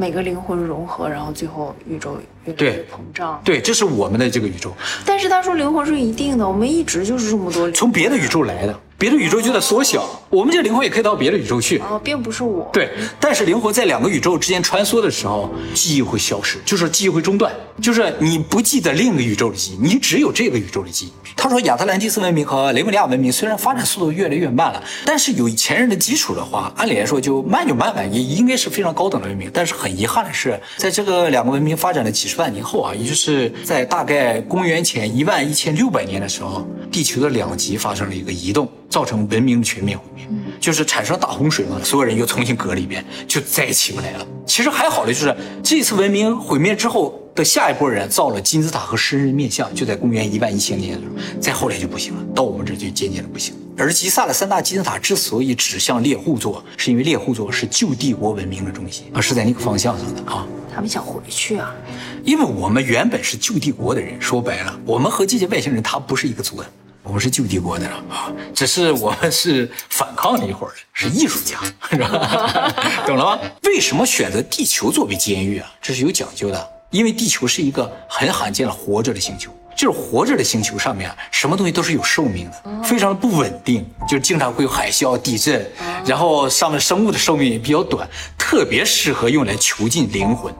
每个灵魂融合，然后最后宇宙越来越膨胀。对，这是我们的这个宇宙。但是他说灵魂是一定的，我们一直就是这么多。从别的宇宙来的。别的宇宙就在缩小，我们这个灵魂也可以到别的宇宙去啊，并不是我。对，但是灵魂在两个宇宙之间穿梭的时候，记忆会消失，就是记忆会中断，就是你不记得另一个宇宙的记忆，你只有这个宇宙的记忆。他说亚特兰蒂斯文明和雷姆利亚文明虽然发展速度越来越慢了，但是有前人的基础的话，按理来说就慢就慢慢，也应该是非常高等的文明。但是很遗憾的是，在这个两个文明发展了几十万年后啊，也就是在大概公元前一万一千六百年的时候，地球的两极发生了一个移动。造成文明的全面毁灭，就是产生大洪水嘛，所有人又重新隔了一遍，就再也起不来了。其实还好的就是这次文明毁灭之后，的下一波人造了金字塔和狮人面像，就在公元一万一千年的时候，再后来就不行了，到我们这就渐渐的不行。而吉萨的三大金字塔之所以指向猎户座，是因为猎户座是旧帝国文明的中心啊，是在那个方向上的啊。他们想回去啊，因为我们原本是旧帝国的人，说白了，我们和这些外星人他不是一个族的。我们是旧帝国的啊，只是我们是反抗一会儿的，是艺术家，*laughs* 是吧？*laughs* 懂了吗？为什么选择地球作为监狱啊？这是有讲究的，因为地球是一个很罕见的活着的星球，就是活着的星球上面什么东西都是有寿命的，非常的不稳定，就经常会有海啸、地震，然后上面生物的寿命也比较短，特别适合用来囚禁灵魂。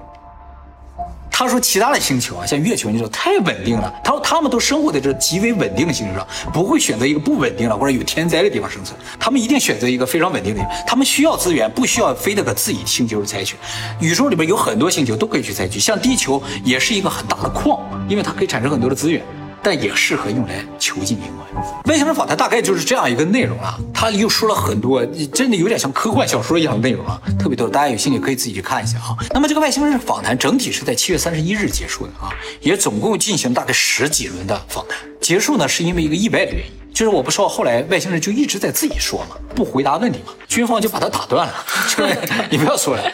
他说：“其他的星球啊，像月球，你说太稳定了。他说他们都生活在这极为稳定的星球上，不会选择一个不稳定了或者有天灾的地方生存。他们一定选择一个非常稳定的。他们需要资源，不需要非得把自己星球采取。宇宙里边有很多星球都可以去采取，像地球也是一个很大的矿，因为它可以产生很多的资源。”但也适合用来囚禁灵魂。外星人访谈大概就是这样一个内容啊，他又说了很多，真的有点像科幻小说一样的内容啊，特别多。大家有兴趣可以自己去看一下啊。那么这个外星人访谈整体是在七月三十一日结束的啊，也总共进行大概十几轮的访谈。结束呢是因为一个意外的原因，就是我不说后来外星人就一直在自己说嘛，不回答问题嘛，军方就把他打断了，*laughs* 就是你不要说了，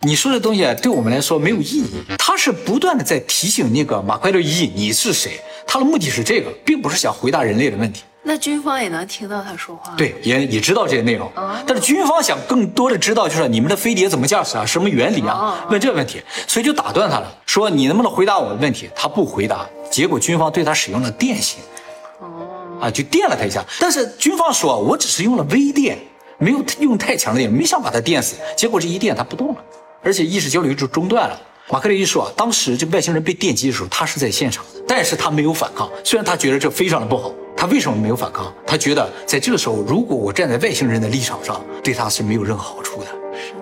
你说的东西对我们来说没有意义。他是不断的在提醒那个马奎洛伊你是谁。他的目的是这个，并不是想回答人类的问题。那军方也能听到他说话，对，也也知道这些内容。但是军方想更多的知道，就是你们的飞碟怎么驾驶啊，什么原理啊？问这个问题，所以就打断他了，说你能不能回答我的问题？他不回答，结果军方对他使用了电刑，哦，啊，就电了他一下。但是军方说，我只是用了微电，没有用太强的电，没想把他电死。结果这一电他不动了，而且意识交流就中断了。马克雷伊说，当时这个外星人被电击的时候，他是在现场的，但是他没有反抗。虽然他觉得这非常的不好，他为什么没有反抗？他觉得在这个时候，如果我站在外星人的立场上，对他是没有任何好处的。是的，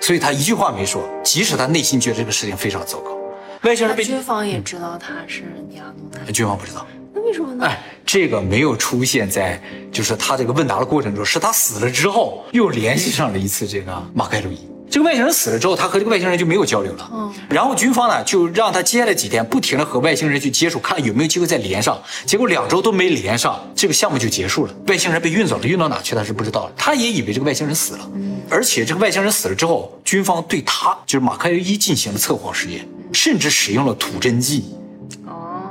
所以他一句话没说，即使他内心觉得这个事情非常糟糕。外星人被军方也知道他是尼亚诺的，军方不知道。那为什么呢？哎，这个没有出现在就是他这个问答的过程中，是他死了之后又联系上了一次这个马盖鲁伊。这个外星人死了之后，他和这个外星人就没有交流了。嗯，然后军方呢就让他接下来几天不停的和外星人去接触，看有没有机会再连上。结果两周都没连上，这个项目就结束了。外星人被运走了，运到哪去他是不知道的。他也以为这个外星人死了。嗯，而且这个外星人死了之后，军方对他就是马克伊进行了测谎实验，甚至使用了吐真剂。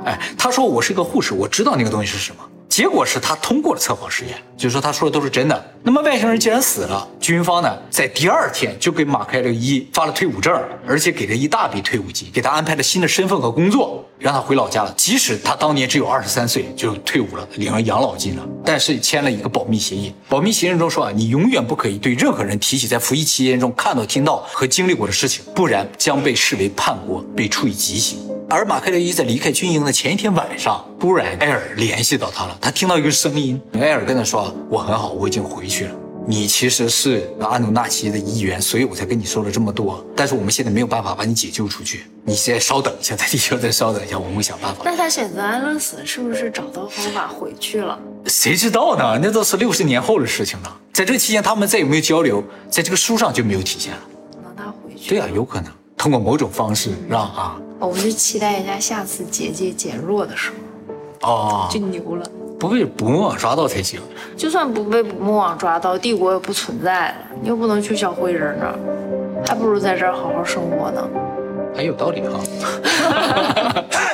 哎，他说我是一个护士，我知道那个东西是什么。结果是他通过了测谎实验，就是说他说的都是真的。那么外星人既然死了，军方呢在第二天就给马凯勒伊发了退伍证，而且给他一大笔退伍金，给他安排了新的身份和工作，让他回老家了。即使他当年只有二十三岁就退伍了，领了养老金了，但是签了一个保密协议。保密协议中说啊，你永远不可以对任何人提起在服役期间中看到、听到和经历过的事情，不然将被视为叛国，被处以极刑。而马克雷伊在离开军营的前一天晚上，突然艾尔联系到他了。他听到一个声音，艾尔跟他说：“我很好，我已经回去了。你其实是阿努纳奇的一员，所以我才跟你说了这么多。但是我们现在没有办法把你解救出去，你先稍等一下，在地球再稍等一下，我们会想办法。”那他选择安乐死，是不是找到方法回去了？谁知道呢？那都是六十年后的事情了。在这期间，他们再有没有交流，在这个书上就没有体现了。能他回去？对啊，有可能通过某种方式让啊。我们就期待一下下次结界减弱的时候，哦，就牛了，不被捕梦网抓到才行。就算不被捕梦网抓到，帝国也不存在了，你又不能去小灰人那儿，还不如在这儿好好生活呢。很有道理哈。*laughs*